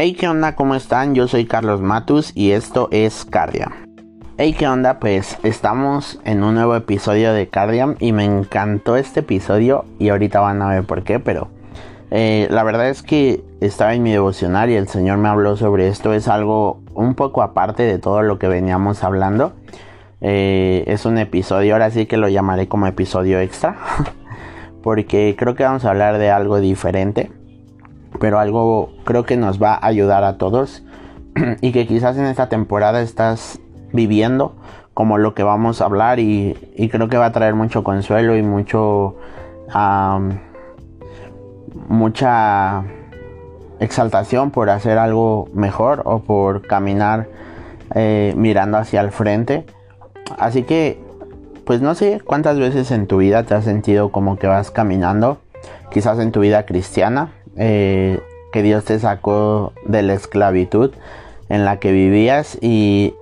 Hey, ¿qué onda? ¿Cómo están? Yo soy Carlos Matus y esto es Cardia. Hey, ¿qué onda? Pues estamos en un nuevo episodio de Cardiam y me encantó este episodio y ahorita van a ver por qué, pero eh, la verdad es que estaba en mi devocional y el Señor me habló sobre esto. Es algo un poco aparte de todo lo que veníamos hablando. Eh, es un episodio, ahora sí que lo llamaré como episodio extra, porque creo que vamos a hablar de algo diferente pero algo creo que nos va a ayudar a todos. Y que quizás en esta temporada estás viviendo como lo que vamos a hablar y, creo que va a traer mucho consuelo y mucho mucha exaltación por hacer algo mejor o por caminar eh, mirando hacia el frente. Así que pues no sé cuántas veces en tu vida te has sentido como que vas caminando quizás en tu vida cristiana que Dios te sacó de la esclavitud en la que vivías y,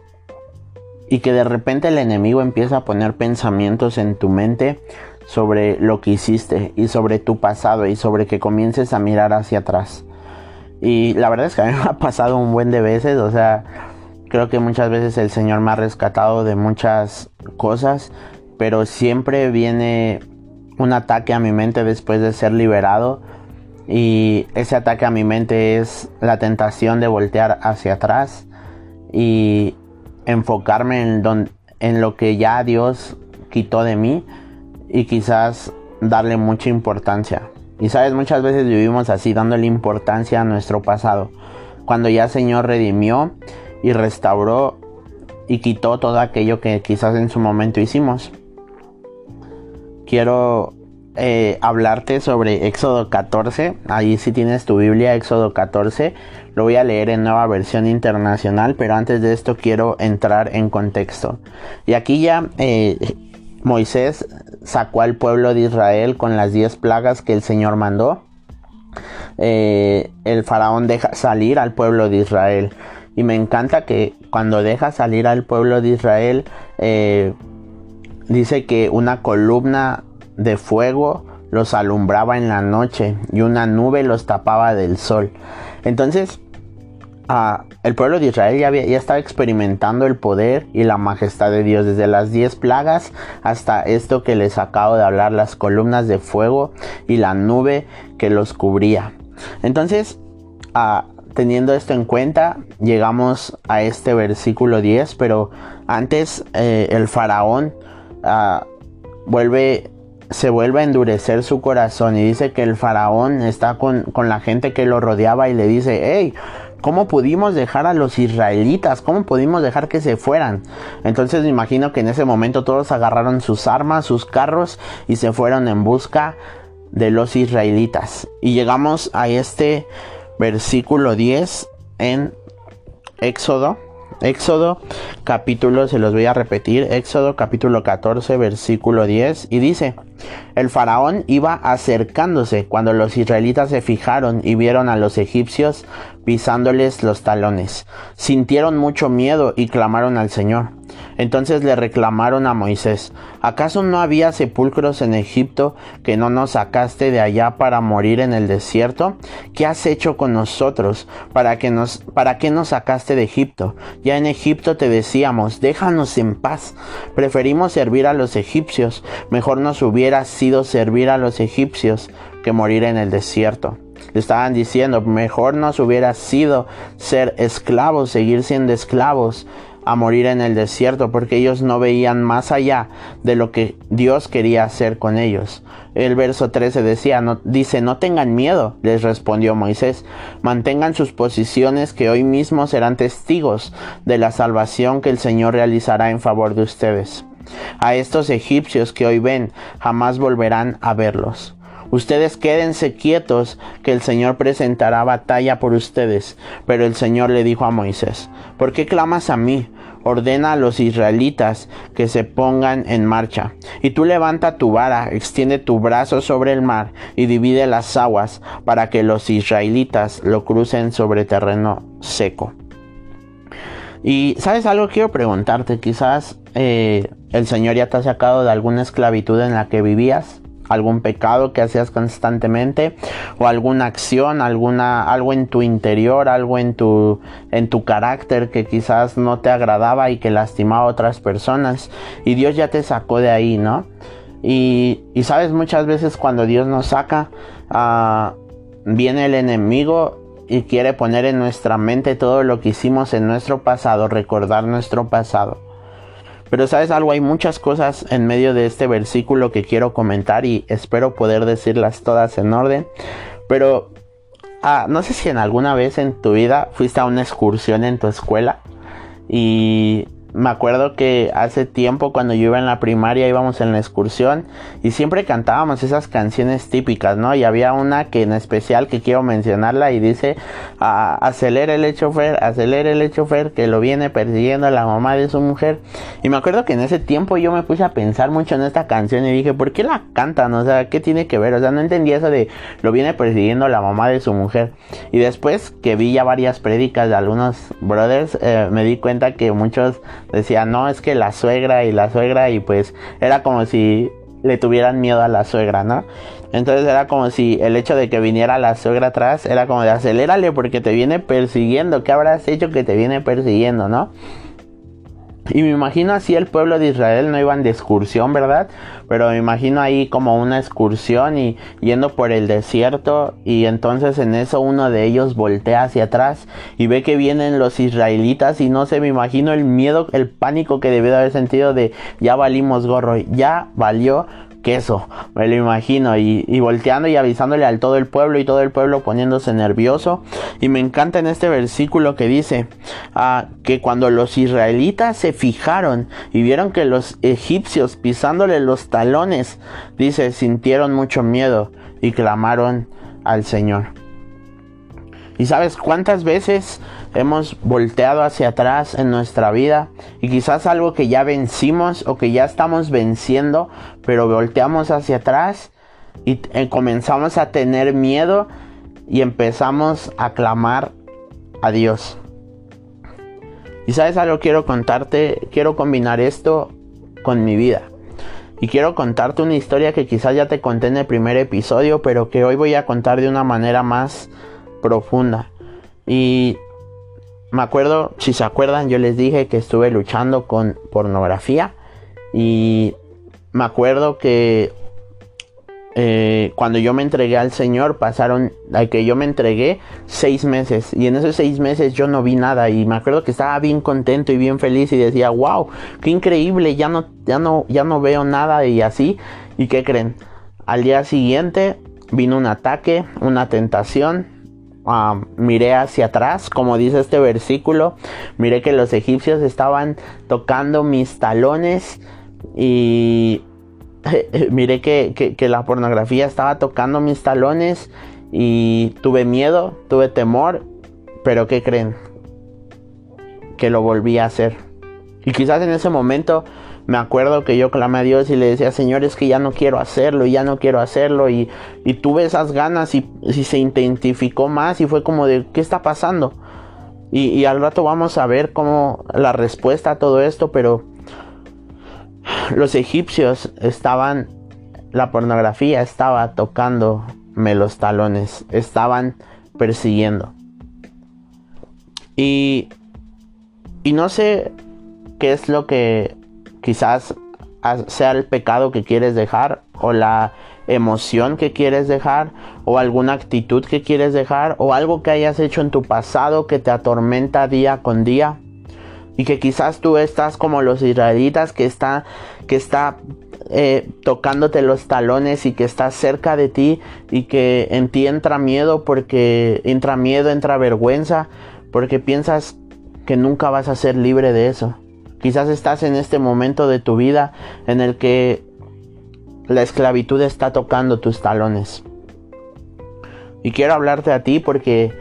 y que de repente el enemigo empieza a poner pensamientos en tu mente sobre lo que hiciste y sobre tu pasado y sobre que comiences a mirar hacia atrás. Y la verdad es que a mí me ha pasado un buen de veces, o sea, creo que muchas veces el Señor me ha rescatado de muchas cosas, pero siempre viene un ataque a mi mente después de ser liberado y ese ataque a mi mente es la tentación de voltear hacia atrás y enfocarme en, lo que ya Dios quitó de mí y quizás darle mucha importancia. Y sabes, muchas veces vivimos así, dándole importancia a nuestro pasado. Cuando ya el Señor redimió y restauró y quitó todo aquello que quizás en su momento hicimos. Quiero eh, hablarte sobre Éxodo 14. Ahí si tienes tu Biblia, Éxodo 14. Lo voy a leer en nueva versión internacional, pero antes de esto quiero entrar en contexto. Y aquí ya eh, Moisés sacó al pueblo de Israel con las 10 plagas que el Señor mandó. Eh, el faraón deja salir al pueblo de Israel. Y me encanta que cuando deja salir al pueblo de Israel, dice que una columna de fuego los alumbraba en la noche y una nube los tapaba del sol. Entonces, ah, el pueblo de Israel ya, ya estaba experimentando el poder y la majestad de Dios, desde las diez plagas hasta esto que les acabo de hablar, las columnas de fuego y la nube que los cubría. Entonces, ah, teniendo esto en cuenta, llegamos a este versículo 10, pero antes eh, el faraón ah, vuelve se vuelve a endurecer su corazón y dice que el faraón está con, la gente que lo rodeaba y le dice, hey, ¿cómo pudimos dejar a los israelitas? ¿Cómo pudimos dejar que se fueran? Entonces me imagino que en ese momento todos agarraron sus armas, sus carros y se fueron en busca de los israelitas. Y llegamos a este versículo 10 en Éxodo Éxodo capítulo, se los voy a repetir, Éxodo capítulo 14 versículo 10 y dice, el faraón iba acercándose cuando los israelitas se fijaron y vieron a los egipcios pisándoles los talones. Sintieron mucho miedo y clamaron al Señor. Entonces le reclamaron a Moisés, ¿acaso no había sepulcros en Egipto que no nos sacaste de allá para morir en el desierto? ¿Qué has hecho con nosotros? ¿Para que nos, para qué nos sacaste de Egipto? Ya en Egipto te decíamos, déjanos en paz. Preferimos servir a los egipcios. Mejor nos hubiera sido servir a los egipcios que morir en el desierto. Le estaban diciendo, mejor nos hubiera sido ser esclavos, seguir siendo esclavos a morir en el desierto porque ellos no veían más allá de lo que Dios quería hacer con ellos. El verso 13 decía, dice, no tengan miedo, les respondió Moisés, mantengan sus posiciones que hoy mismo serán testigos de la salvación que el Señor realizará en favor de ustedes. A estos egipcios que hoy ven, jamás volverán a verlos. Ustedes quédense quietos, que el Señor presentará batalla por ustedes. Pero el Señor le dijo a Moisés, ¿por qué clamas a mí? ordena a los israelitas que se pongan en marcha. Y tú levanta tu vara, extiende tu brazo sobre el mar y divide las aguas para que los israelitas lo crucen sobre terreno seco. Y sabes algo, quiero preguntarte, quizás eh, el Señor ya te ha sacado de alguna esclavitud en la que vivías. Algún pecado que hacías constantemente o alguna acción, alguna algo en tu interior, algo en tu en tu carácter que quizás no te agradaba y que lastimaba a otras personas y Dios ya te sacó de ahí, ¿no? Y, y sabes muchas veces cuando Dios nos saca uh, viene el enemigo y quiere poner en nuestra mente todo lo que hicimos en nuestro pasado, recordar nuestro pasado. Pero sabes algo, hay muchas cosas en medio de este versículo que quiero comentar y espero poder decirlas todas en orden. Pero ah, no sé si en alguna vez en tu vida fuiste a una excursión en tu escuela y me acuerdo que hace tiempo cuando yo iba en la primaria íbamos en la excursión y siempre cantábamos esas canciones típicas, ¿no? Y había una que en especial que quiero mencionarla y dice, acelera el chofer, acelera el chofer que lo viene persiguiendo la mamá de su mujer. Y me acuerdo que en ese tiempo yo me puse a pensar mucho en esta canción y dije, ¿por qué la cantan? O sea, ¿qué tiene que ver? O sea, no entendía eso de lo viene persiguiendo la mamá de su mujer. Y después que vi ya varias prédicas de algunos brothers, eh, me di cuenta que muchos decía, no, es que la suegra y la suegra y pues era como si le tuvieran miedo a la suegra, ¿no? Entonces era como si el hecho de que viniera la suegra atrás era como de acelérale porque te viene persiguiendo, ¿qué habrás hecho que te viene persiguiendo, no? Y me imagino así el pueblo de Israel no iban de excursión, ¿verdad? Pero me imagino ahí como una excursión y yendo por el desierto y entonces en eso uno de ellos voltea hacia atrás y ve que vienen los israelitas y no sé, me imagino el miedo, el pánico que debió de haber sentido de ya valimos gorro, ya valió queso, me lo imagino, y, volteando y avisándole al todo el pueblo y todo el pueblo poniéndose nervioso. Y me encanta en este versículo que dice ah, que cuando los israelitas se fijaron y vieron que los egipcios pisándole los talones, dice, sintieron mucho miedo y clamaron al Señor. ¿Y sabes cuántas veces hemos volteado hacia atrás en nuestra vida? Y quizás algo que ya vencimos o que ya estamos venciendo, pero volteamos hacia atrás y eh, comenzamos a tener miedo y empezamos a clamar a Dios. Y algo quiero contarte, quiero combinar esto con mi vida. Y quiero contarte una historia que quizás ya te conté en el primer episodio, pero que hoy voy a contar de una manera más profunda. Y me acuerdo, si se acuerdan, yo les dije que estuve luchando con pornografía. Y me acuerdo que eh, cuando yo me entregué al Señor, pasaron, a que yo me entregué, seis meses. Y en esos seis meses yo no vi nada. Y me acuerdo que estaba bien contento y bien feliz y decía, wow, qué increíble, ya no, ya no, ya no veo nada y así. ¿Y qué creen? Al día siguiente vino un ataque, una tentación miré hacia atrás, como dice este versículo, miré que los egipcios estaban tocando mis talones y miré que, que, la pornografía estaba tocando mis talones y tuve miedo, tuve temor, pero ¿qué creen? Que lo volví a hacer. Y quizás en ese momento me acuerdo que yo clamé a Dios y le decía, Señor, es que ya no quiero hacerlo, ya no quiero hacerlo. Y, tuve esas ganas y, se identificó más y fue como de, ¿qué está pasando? Y, y, al rato vamos a ver cómo la respuesta a todo esto, pero los egipcios estaban, la pornografía estaba tocándome los talones, estaban persiguiendo. Y, y no sé qué es lo que Quizás sea el pecado que quieres dejar o la emoción que quieres dejar o alguna actitud que quieres dejar o algo que hayas hecho en tu pasado que te atormenta día con día y que quizás tú estás como los israelitas que está que está eh, tocándote los talones y que está cerca de ti y que en ti entra miedo porque entra miedo entra vergüenza porque piensas que nunca vas a ser libre de eso Quizás estás en este momento de tu vida en el que la esclavitud está tocando tus talones. Y quiero hablarte a ti porque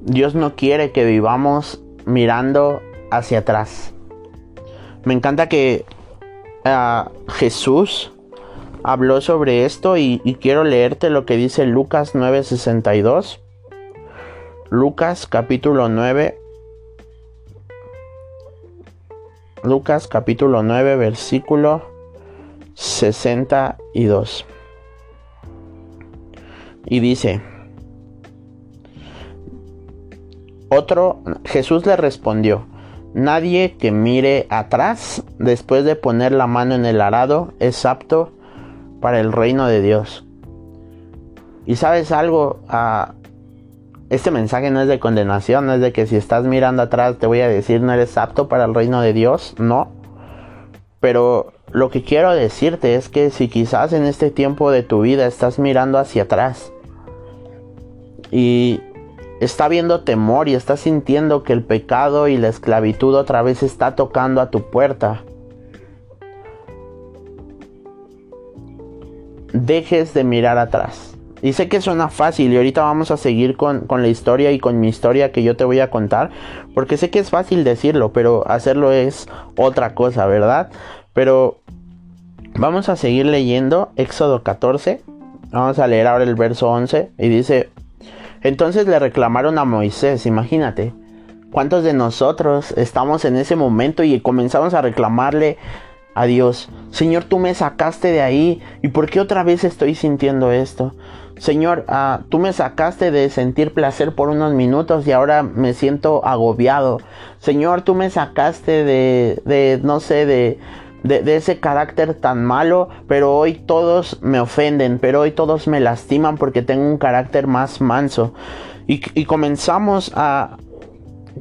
Dios no quiere que vivamos mirando hacia atrás. Me encanta que ah, Jesús habló sobre esto y, y, quiero leerte lo que dice Lucas 9:62. Lucas capítulo 9 Lucas capítulo 9 versículo 62. Y dice, otro, Jesús le respondió, nadie que mire atrás después de poner la mano en el arado es apto para el reino de Dios. Y sabes algo, ah, este mensaje no es de condenación, no es de que si estás mirando atrás te voy a decir no eres apto para el reino de Dios, no. Pero lo que quiero decirte es que si quizás en este tiempo de tu vida estás mirando hacia atrás y está viendo temor y estás sintiendo que el pecado y la esclavitud otra vez está tocando a tu puerta, dejes de mirar atrás. Y sé que suena fácil y ahorita vamos a seguir con, con, la historia y con mi historia que yo te voy a contar. Porque sé que es fácil decirlo, pero hacerlo es otra cosa, ¿verdad? Pero vamos a seguir leyendo Éxodo 14. Vamos a leer ahora el verso 11 y dice, entonces le reclamaron a Moisés, imagínate, ¿cuántos de nosotros estamos en ese momento y comenzamos a reclamarle a Dios, Señor, tú me sacaste de ahí y por qué otra vez estoy sintiendo esto? Señor, uh, tú me sacaste de sentir placer por unos minutos y ahora me siento agobiado. Señor, tú me sacaste de, de no sé, de, de, ese carácter tan malo, pero hoy todos me ofenden, pero hoy todos me lastiman porque tengo un carácter más manso. Y, comenzamos a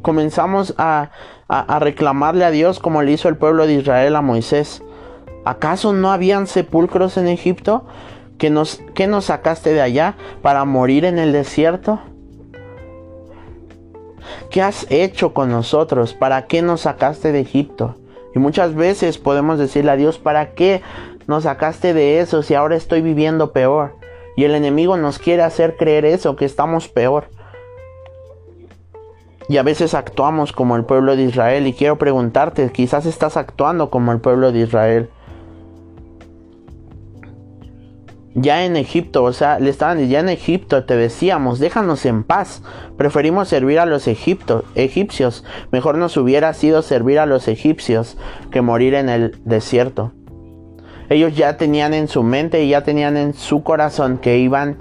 comenzamos a, a, reclamarle a Dios como le hizo el pueblo de Israel a Moisés. ¿Acaso no habían sepulcros en Egipto? ¿Que nos, nos sacaste de allá para morir en el desierto? ¿Qué has hecho con nosotros? ¿Para qué nos sacaste de Egipto? Y muchas veces podemos decirle a Dios, ¿para qué nos sacaste de eso si ahora estoy viviendo peor? Y el enemigo nos quiere hacer creer eso, que estamos peor. Y a veces actuamos como el pueblo de Israel. Y quiero preguntarte, quizás estás actuando como el pueblo de Israel. Ya en Egipto, o sea, le estaban ya en Egipto te decíamos, déjanos en paz. Preferimos servir a los egipcios. Mejor nos hubiera sido servir a los egipcios que morir en el desierto. Ellos ya tenían en su mente y ya tenían en su corazón que iban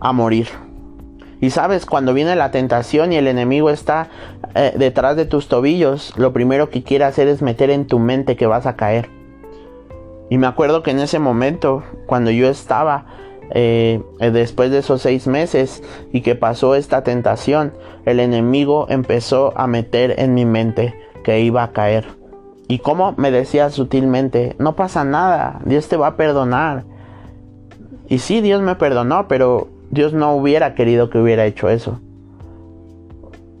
a morir. Y sabes, cuando viene la tentación y el enemigo está eh, detrás de tus tobillos, lo primero que quiere hacer es meter en tu mente que vas a caer. Y me acuerdo que en ese momento, cuando yo estaba, eh, después de esos seis meses y que pasó esta tentación, el enemigo empezó a meter en mi mente que iba a caer. Y como me decía sutilmente, no pasa nada, Dios te va a perdonar. Y sí, Dios me perdonó, pero Dios no hubiera querido que hubiera hecho eso.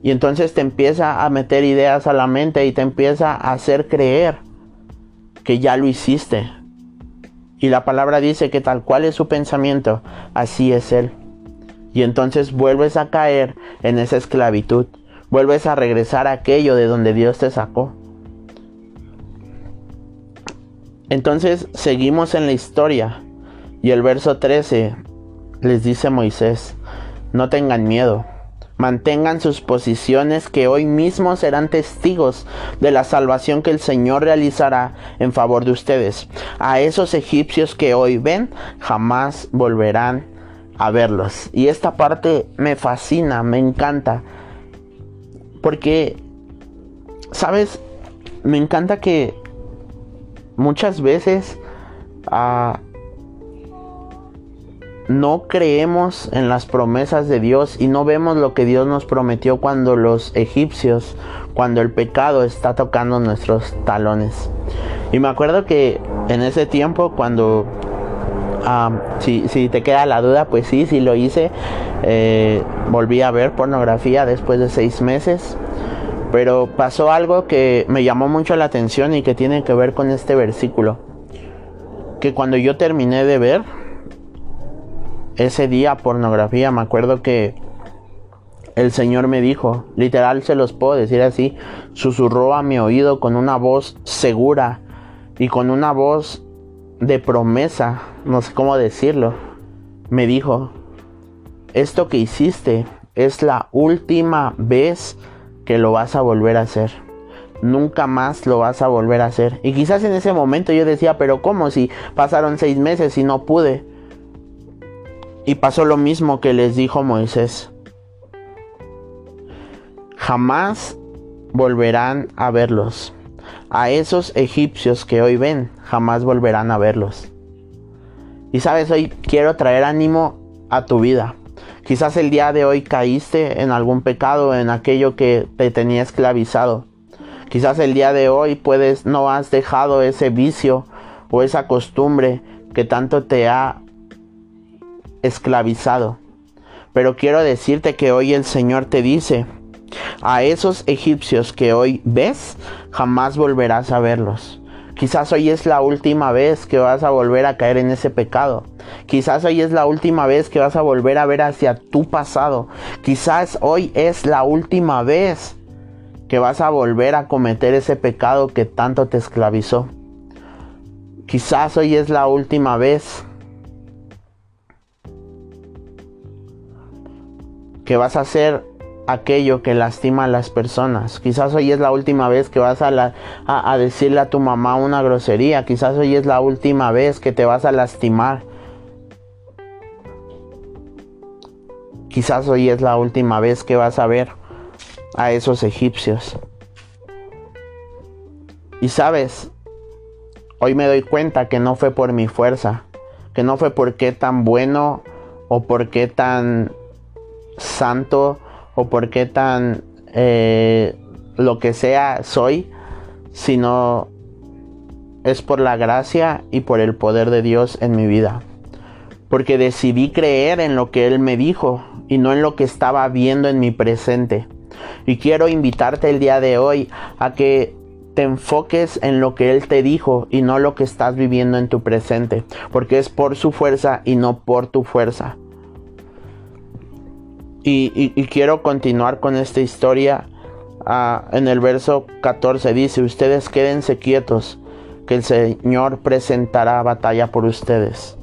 Y entonces te empieza a meter ideas a la mente y te empieza a hacer creer que ya lo hiciste. Y la palabra dice que tal cual es su pensamiento, así es él. Y entonces vuelves a caer en esa esclavitud. Vuelves a regresar a aquello de donde Dios te sacó. Entonces seguimos en la historia. Y el verso 13 les dice Moisés, no tengan miedo Mantengan sus posiciones que hoy mismo serán testigos de la salvación que el Señor realizará en favor de ustedes. A esos egipcios que hoy ven, jamás volverán a verlos. Y esta parte me fascina, me encanta. Porque, ¿sabes? Me encanta que muchas veces... Ah, no creemos en las promesas de Dios y no vemos lo que Dios nos prometió cuando los egipcios, cuando el pecado está tocando nuestros talones. Y me acuerdo que en ese tiempo cuando, si, te queda la duda, pues sí, sí lo hice. Eh, volví a ver pornografía después de seis meses. Pero pasó algo que me llamó mucho la atención y que tiene que ver con este versículo. Que cuando yo terminé de ver, ese día pornografía, me acuerdo que el Señor me dijo, literal se los puedo decir así, susurró a mi oído con una voz segura y con una voz de promesa, no sé cómo decirlo. Me dijo, esto que hiciste es la última vez que lo vas a volver a hacer. Nunca más lo vas a volver a hacer. Y quizás en ese momento yo decía, pero ¿cómo si pasaron seis meses y no pude? Y pasó lo mismo que les dijo Moisés. Jamás volverán a verlos. A esos egipcios que hoy ven, jamás volverán a verlos. Y sabes, hoy quiero traer ánimo a tu vida. Quizás el día de hoy caíste en algún pecado, en aquello que te tenía esclavizado. Quizás el día de hoy puedes no has dejado ese vicio o esa costumbre que tanto te ha esclavizado. Pero quiero decirte que hoy el Señor te dice, a esos egipcios que hoy ves, jamás volverás a verlos. Quizás hoy es la última vez que vas a volver a caer en ese pecado. Quizás hoy es la última vez que vas a volver a ver hacia tu pasado. Quizás hoy es la última vez que vas a volver a cometer ese pecado que tanto te esclavizó. Quizás hoy es la última vez que vas a hacer aquello que lastima a las personas. Quizás hoy es la última vez que vas a, a, decirle a tu mamá una grosería. Quizás hoy es la última vez que te vas a lastimar. Quizás hoy es la última vez que vas a ver a esos egipcios. Y sabes, hoy me doy cuenta que no fue por mi fuerza, que no fue porque tan bueno o porque tan santo o porque tan eh, lo que sea soy, sino es por la gracia y por el poder de Dios en mi vida. Porque decidí creer en lo que Él me dijo y no en lo que estaba viendo en mi presente. Y quiero invitarte el día de hoy a que te enfoques en lo que Él te dijo y no lo que estás viviendo en tu presente. Porque es por su fuerza y no por tu fuerza. Y, quiero continuar con esta historia. Ah, en el verso 14 dice, ustedes quédense quietos, que el Señor presentará batalla por ustedes.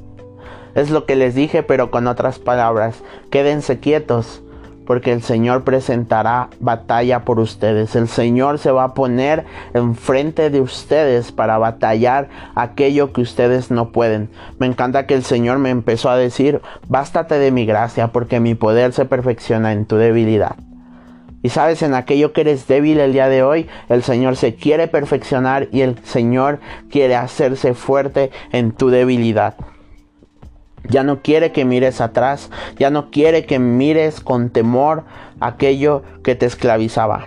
Es lo que les dije, pero con otras palabras, quédense quietos, porque el Señor presentará batalla por ustedes. El Señor se va a poner enfrente de ustedes para batallar aquello que ustedes no pueden. Me encanta que el Señor me empezó a decir, bástate de mi gracia, porque mi poder se perfecciona en tu debilidad. Y sabes, en aquello que eres débil el día de hoy, el Señor se quiere perfeccionar y el Señor quiere hacerse fuerte en tu debilidad. Ya no quiere que mires atrás, ya no quiere que mires con temor aquello que te esclavizaba.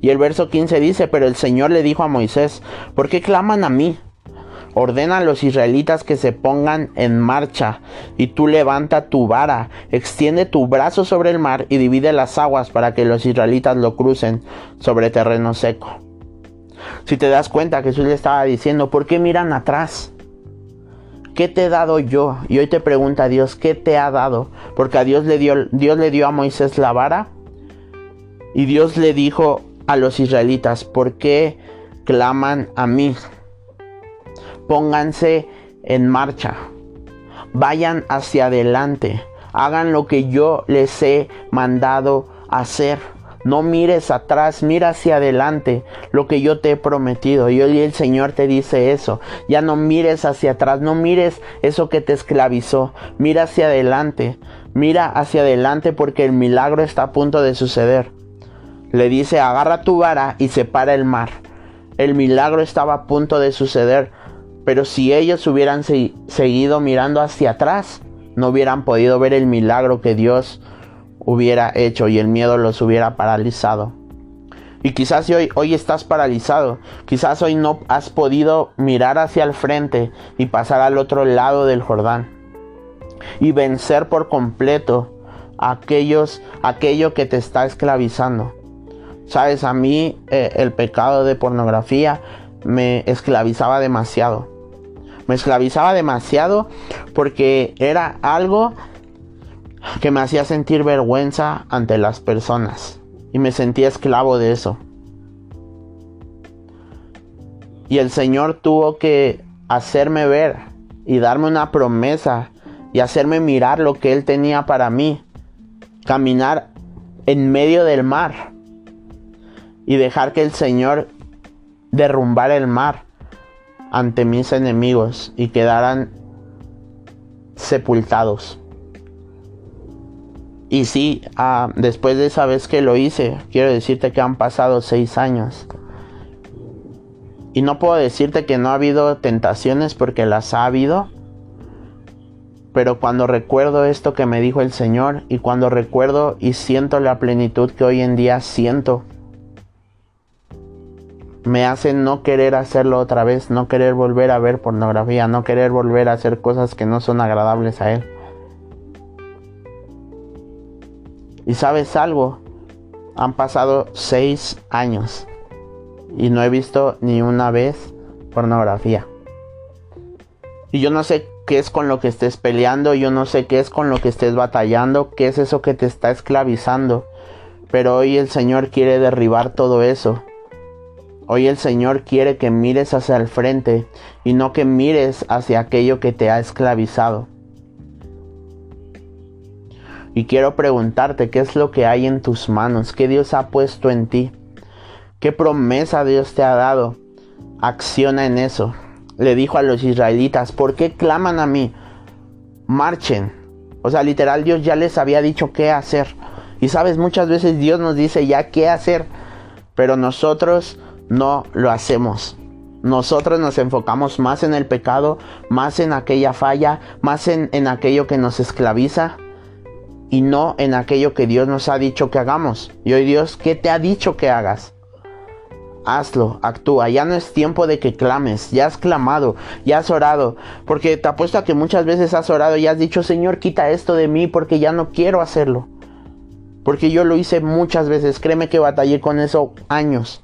Y el verso 15 dice, pero el Señor le dijo a Moisés, ¿por qué claman a mí? Ordena a los israelitas que se pongan en marcha, y tú levanta tu vara, extiende tu brazo sobre el mar y divide las aguas para que los israelitas lo crucen sobre terreno seco. Si te das cuenta, Jesús le estaba diciendo, ¿por qué miran atrás? ¿Qué te he dado yo? Y hoy te pregunta Dios, ¿qué te ha dado? Porque a Dios le dio, Dios le dio a Moisés la vara y Dios le dijo a los israelitas, ¿por qué claman a mí? Pónganse en marcha, vayan hacia adelante, hagan lo que yo les he mandado hacer. No mires atrás, mira hacia adelante lo que yo te he prometido. Y hoy el Señor te dice eso. Ya no mires hacia atrás, no mires eso que te esclavizó. Mira hacia adelante, mira hacia adelante porque el milagro está a punto de suceder. Le dice, agarra tu vara y separa el mar. El milagro estaba a punto de suceder. Pero si ellos hubieran seguido mirando hacia atrás, no hubieran podido ver el milagro que Dios hubiera hecho y el miedo los hubiera paralizado. Y quizás hoy, hoy estás paralizado, quizás hoy no has podido mirar hacia el frente y pasar al otro lado del Jordán y vencer por completo aquellos, aquello que te está esclavizando. Sabes, a mí eh, el pecado de pornografía me esclavizaba demasiado. Me esclavizaba demasiado porque era algo que me hacía sentir vergüenza ante las personas y me sentía esclavo de eso. Y el Señor tuvo que hacerme ver y darme una promesa y hacerme mirar lo que Él tenía para mí. Caminar en medio del mar y dejar que el Señor derrumbara el mar ante mis enemigos y quedaran sepultados. Y sí, ah, después de esa vez que lo hice, quiero decirte que han pasado seis años. Y no puedo decirte que no ha habido tentaciones porque las ha habido. Pero cuando recuerdo esto que me dijo el Señor y cuando recuerdo y siento la plenitud que hoy en día siento, me hace no querer hacerlo otra vez, no querer volver a ver pornografía, no querer volver a hacer cosas que no son agradables a Él. Y sabes algo, han pasado seis años y no he visto ni una vez pornografía. Y yo no sé qué es con lo que estés peleando, yo no sé qué es con lo que estés batallando, qué es eso que te está esclavizando. Pero hoy el Señor quiere derribar todo eso. Hoy el Señor quiere que mires hacia el frente y no que mires hacia aquello que te ha esclavizado. Y quiero preguntarte qué es lo que hay en tus manos, qué Dios ha puesto en ti, qué promesa Dios te ha dado. Acciona en eso. Le dijo a los israelitas, ¿por qué claman a mí? Marchen. O sea, literal Dios ya les había dicho qué hacer. Y sabes, muchas veces Dios nos dice ya qué hacer, pero nosotros no lo hacemos. Nosotros nos enfocamos más en el pecado, más en aquella falla, más en, en aquello que nos esclaviza y no en aquello que Dios nos ha dicho que hagamos. Y hoy Dios, ¿qué te ha dicho que hagas? Hazlo, actúa. Ya no es tiempo de que clames. Ya has clamado, ya has orado. Porque te apuesto a que muchas veces has orado y has dicho, Señor, quita esto de mí porque ya no quiero hacerlo. Porque yo lo hice muchas veces. Créeme que batallé con eso años.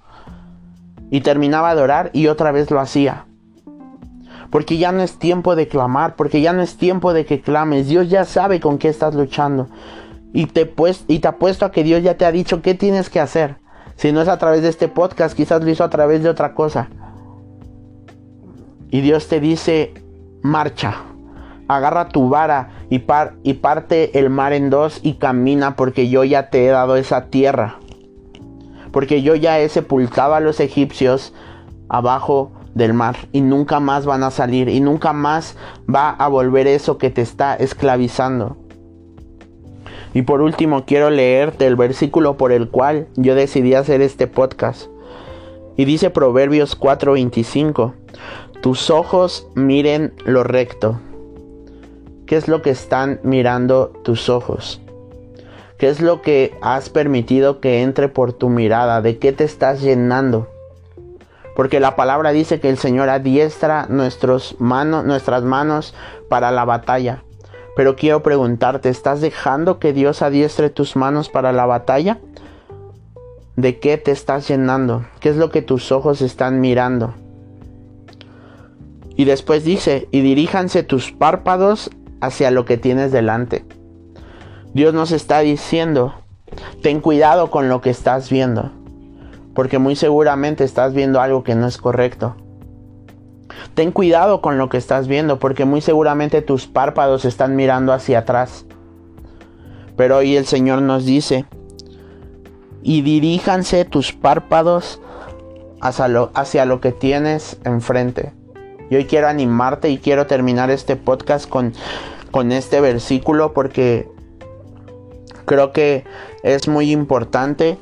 Y terminaba de orar y otra vez lo hacía. Porque ya no es tiempo de clamar, porque ya no es tiempo de que clames. Dios ya sabe con qué estás luchando. Y te, pues, y te apuesto a que Dios ya te ha dicho qué tienes que hacer. Si no es a través de este podcast, quizás lo hizo a través de otra cosa. Y Dios te dice, marcha. Agarra tu vara y, par y parte el mar en dos y camina porque yo ya te he dado esa tierra. Porque yo ya he sepultado a los egipcios abajo del mar y nunca más van a salir y nunca más va a volver eso que te está esclavizando. Y por último quiero leerte el versículo por el cual yo decidí hacer este podcast. Y dice Proverbios 4:25, tus ojos miren lo recto. ¿Qué es lo que están mirando tus ojos? ¿Qué es lo que has permitido que entre por tu mirada? ¿De qué te estás llenando? Porque la palabra dice que el Señor adiestra nuestros manos, nuestras manos para la batalla. Pero quiero preguntarte, ¿estás dejando que Dios adiestre tus manos para la batalla? ¿De qué te estás llenando? ¿Qué es lo que tus ojos están mirando? Y después dice, y diríjanse tus párpados hacia lo que tienes delante. Dios nos está diciendo, ten cuidado con lo que estás viendo porque muy seguramente estás viendo algo que no es correcto. Ten cuidado con lo que estás viendo, porque muy seguramente tus párpados están mirando hacia atrás. Pero hoy el Señor nos dice, y diríjanse tus párpados hacia lo, que tienes enfrente. Y hoy quiero animarte y quiero terminar este podcast con este versículo porque creo que es muy importante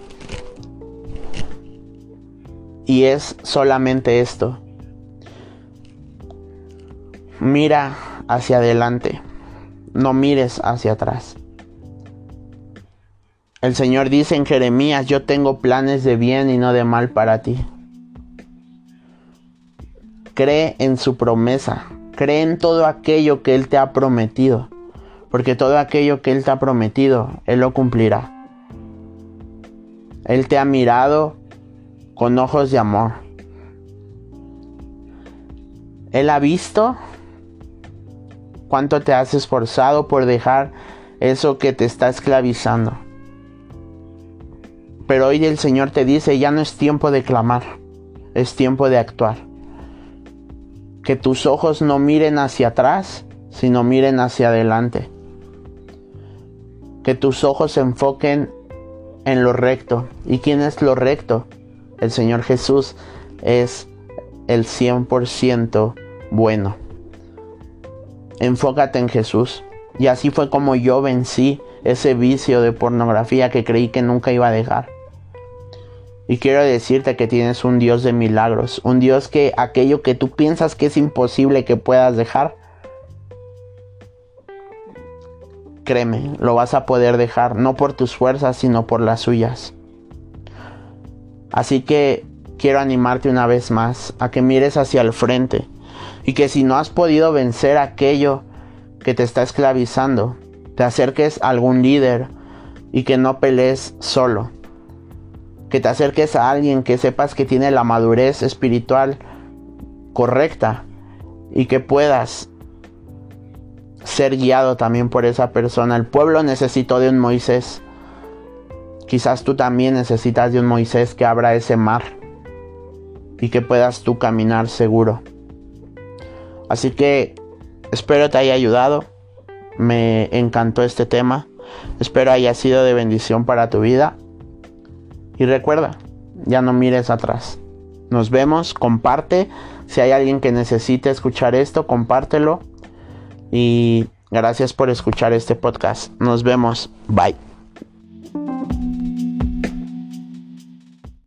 y es solamente esto. Mira hacia adelante, no mires hacia atrás. El Señor dice en Jeremías, yo tengo planes de bien y no de mal para ti. Cree en su promesa, cree en todo aquello que Él te ha prometido, porque todo aquello que Él te ha prometido, Él lo cumplirá. Él te ha mirado con ojos de amor. Él ha visto cuánto te has esforzado por dejar eso que te está esclavizando. Pero hoy el Señor te dice, ya no es tiempo de clamar, es tiempo de actuar. Que tus ojos no miren hacia atrás, sino miren hacia adelante. Que tus ojos se enfoquen en lo recto. ¿Y quién es lo recto? El Señor Jesús es el 100% bueno. enfócate en Jesús. Y así fue como yo vencí ese vicio de pornografía que creí que nunca iba a dejar. Y quiero decirte que tienes un Dios de milagros, un Dios que aquello que tú piensas que es imposible que puedas dejar, créeme, lo vas a poder dejar, no por tus fuerzas, sino por las suyas. Así que quiero animarte una vez más a que mires hacia el frente y que si no has podido vencer aquello que te está esclavizando, te acerques a algún líder y que no pelees solo. Que te acerques a alguien que sepas que tiene la madurez espiritual correcta y que puedas ser guiado también por esa persona. El pueblo necesitó de un Moisés. Quizás tú también necesitas de un Moisés que abra ese mar y que puedas tú caminar seguro. Así que Espero te haya ayudado. Me encantó este tema. Espero haya sido de bendición para tu vida. Y recuerda, ya no mires atrás. Nos vemos, comparte. Si hay alguien que necesite escuchar esto, compártelo. Y gracias por escuchar este podcast. Nos vemos. Bye.